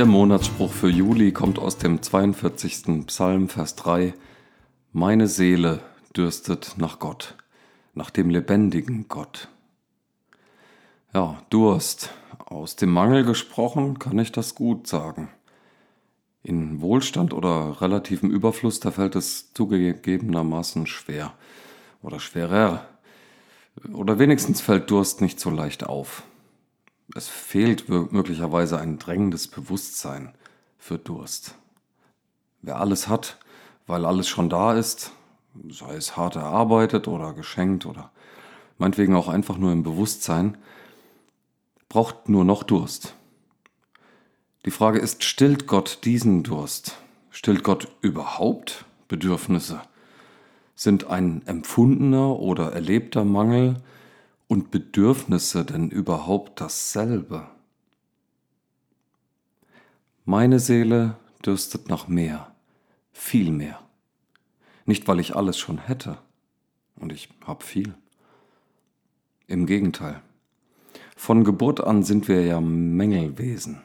Der Monatsspruch für Juli kommt aus dem 42. Psalm, Vers 3. Meine Seele dürstet nach Gott, nach dem lebendigen Gott. Ja, Durst. Aus dem Mangel gesprochen kann ich das gut sagen. In Wohlstand oder relativem Überfluss, da fällt es zugegebenermaßen schwer oder schwerer. Oder wenigstens fällt Durst nicht so leicht auf. Es fehlt möglicherweise ein drängendes Bewusstsein für Durst. Wer alles hat, weil alles schon da ist, sei es hart erarbeitet oder geschenkt oder meinetwegen auch einfach nur im Bewusstsein, braucht nur noch Durst. Die Frage ist, stillt Gott diesen Durst? Stillt Gott überhaupt Bedürfnisse? Sind ein empfundener oder erlebter Mangel und Bedürfnisse denn überhaupt dasselbe? Meine Seele dürstet nach mehr, viel mehr. Nicht, weil ich alles schon hätte, und ich hab viel. Im Gegenteil. Von Geburt an sind wir ja Mängelwesen.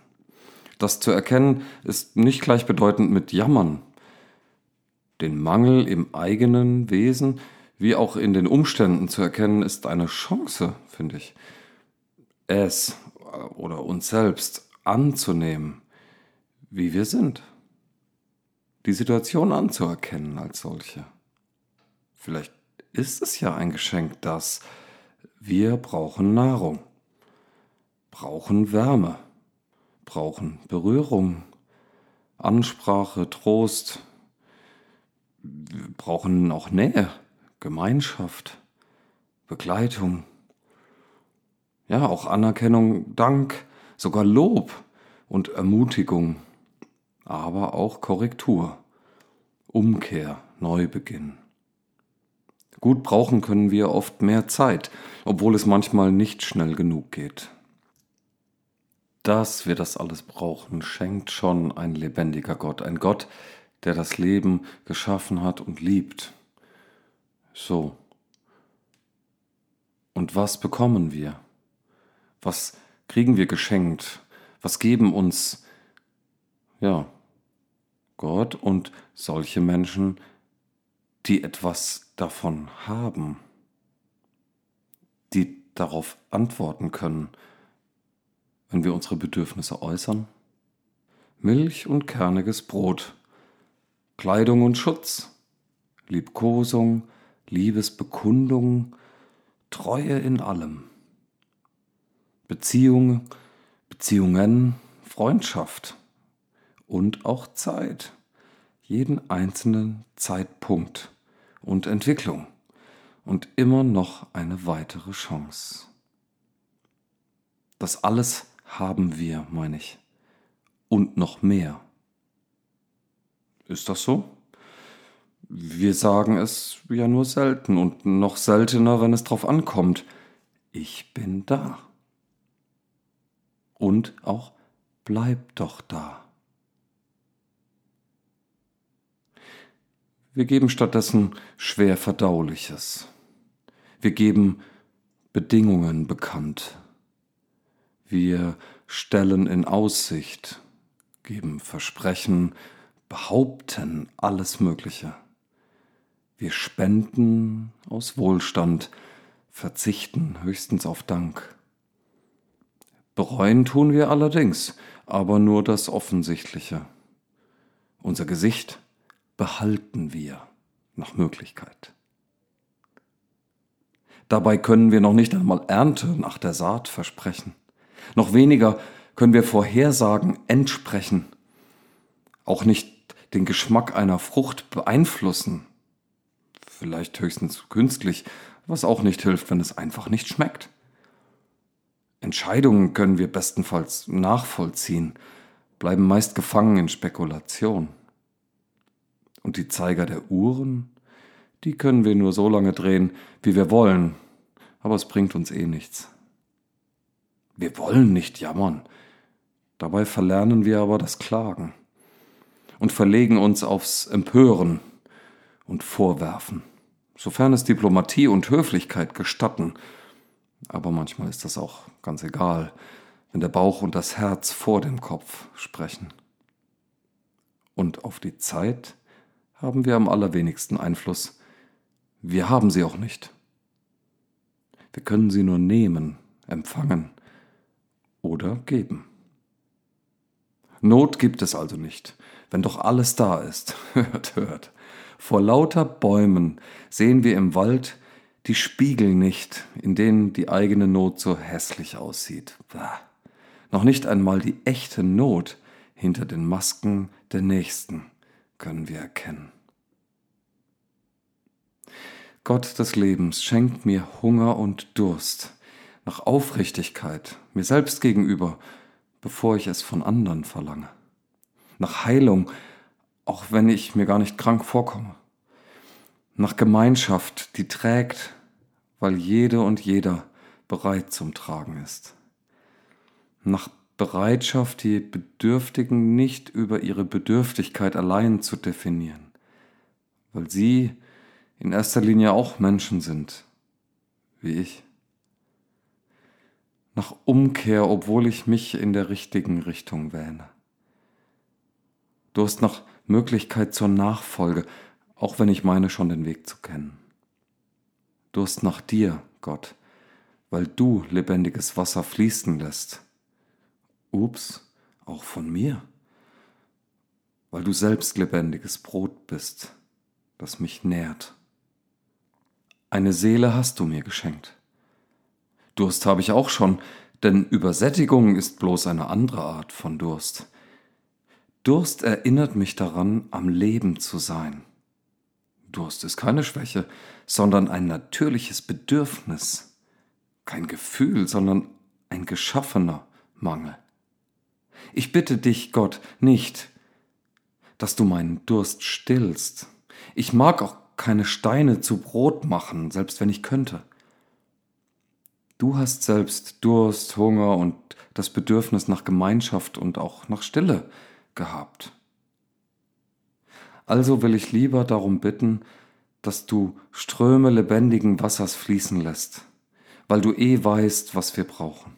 Das zu erkennen ist nicht gleichbedeutend mit Jammern. Den Mangel im eigenen Wesen wie auch in den Umständen zu erkennen, ist eine Chance, finde ich. Es oder uns selbst anzunehmen, wie wir sind. Die Situation anzuerkennen als solche. Vielleicht ist es ja ein Geschenk, dass wir brauchen Nahrung, brauchen Wärme, brauchen Berührung, Ansprache, Trost, wir brauchen auch Nähe. Gemeinschaft, Begleitung, ja, auch Anerkennung, Dank, sogar Lob und Ermutigung, aber auch Korrektur, Umkehr, Neubeginn. Gut brauchen können wir oft mehr Zeit, obwohl es manchmal nicht schnell genug geht. Dass wir das alles brauchen, schenkt schon ein lebendiger Gott, ein Gott, der das Leben geschaffen hat und liebt. So. Und was bekommen wir? Was kriegen wir geschenkt? Was geben uns, ja, Gott und solche Menschen, die etwas davon haben, die darauf antworten können, wenn wir unsere Bedürfnisse äußern? Milch und kerniges Brot, Kleidung und Schutz, Liebkosung, Liebesbekundung, Treue in allem. Beziehung, Beziehungen, Freundschaft und auch Zeit. Jeden einzelnen Zeitpunkt und Entwicklung und immer noch eine weitere Chance. Das alles haben wir, meine ich. Und noch mehr. Ist das so? Wir sagen es ja nur selten und noch seltener, wenn es drauf ankommt. Ich bin da. Und auch bleib doch da. Wir geben stattdessen schwer verdauliches. Wir geben Bedingungen bekannt. Wir stellen in Aussicht, geben Versprechen, behaupten alles Mögliche. Wir spenden aus Wohlstand, verzichten höchstens auf Dank. Bereuen tun wir allerdings, aber nur das Offensichtliche. Unser Gesicht behalten wir nach Möglichkeit. Dabei können wir noch nicht einmal Ernte nach der Saat versprechen. Noch weniger können wir Vorhersagen entsprechen. Auch nicht den Geschmack einer Frucht beeinflussen vielleicht höchstens künstlich, was auch nicht hilft, wenn es einfach nicht schmeckt. Entscheidungen können wir bestenfalls nachvollziehen, bleiben meist gefangen in Spekulation. Und die Zeiger der Uhren, die können wir nur so lange drehen, wie wir wollen, aber es bringt uns eh nichts. Wir wollen nicht jammern, dabei verlernen wir aber das Klagen und verlegen uns aufs Empören und Vorwerfen, sofern es Diplomatie und Höflichkeit gestatten. Aber manchmal ist das auch ganz egal, wenn der Bauch und das Herz vor dem Kopf sprechen. Und auf die Zeit haben wir am allerwenigsten Einfluss. Wir haben sie auch nicht. Wir können sie nur nehmen, empfangen oder geben. Not gibt es also nicht, wenn doch alles da ist. hört, hört. Vor lauter Bäumen sehen wir im Wald die Spiegel nicht, in denen die eigene Not so hässlich aussieht. Bah. Noch nicht einmal die echte Not hinter den Masken der Nächsten können wir erkennen. Gott des Lebens schenkt mir Hunger und Durst nach Aufrichtigkeit mir selbst gegenüber, bevor ich es von anderen verlange. Nach Heilung, auch wenn ich mir gar nicht krank vorkomme. Nach Gemeinschaft, die trägt, weil jede und jeder bereit zum Tragen ist. Nach Bereitschaft, die Bedürftigen nicht über ihre Bedürftigkeit allein zu definieren, weil sie in erster Linie auch Menschen sind, wie ich. Nach Umkehr, obwohl ich mich in der richtigen Richtung wähne. Durst nach Möglichkeit zur Nachfolge, auch wenn ich meine schon den Weg zu kennen. Durst nach dir, Gott, weil du lebendiges Wasser fließen lässt Ups, auch von mir, weil du selbst lebendiges Brot bist, das mich nährt. Eine Seele hast du mir geschenkt. Durst habe ich auch schon, denn Übersättigung ist bloß eine andere Art von Durst. Durst erinnert mich daran, am Leben zu sein. Durst ist keine Schwäche, sondern ein natürliches Bedürfnis, kein Gefühl, sondern ein geschaffener Mangel. Ich bitte dich, Gott, nicht, dass du meinen Durst stillst. Ich mag auch keine Steine zu Brot machen, selbst wenn ich könnte. Du hast selbst Durst, Hunger und das Bedürfnis nach Gemeinschaft und auch nach Stille gehabt. Also will ich lieber darum bitten, dass du Ströme lebendigen Wassers fließen lässt, weil du eh weißt, was wir brauchen.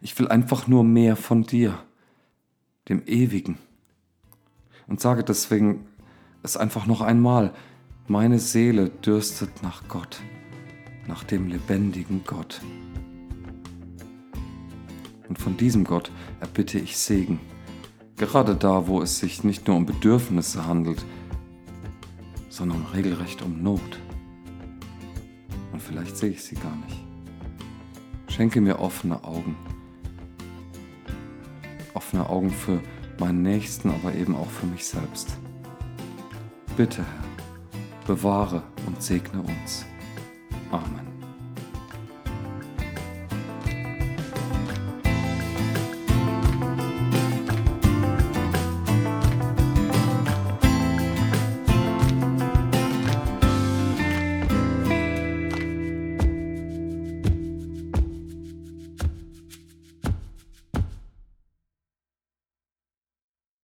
Ich will einfach nur mehr von dir, dem Ewigen. Und sage deswegen es einfach noch einmal, meine Seele dürstet nach Gott, nach dem lebendigen Gott. Und von diesem Gott erbitte ich Segen, gerade da, wo es sich nicht nur um Bedürfnisse handelt, sondern regelrecht um Not. Und vielleicht sehe ich sie gar nicht. Schenke mir offene Augen offene Augen für meinen Nächsten, aber eben auch für mich selbst. Bitte, Herr, bewahre und segne uns. Amen.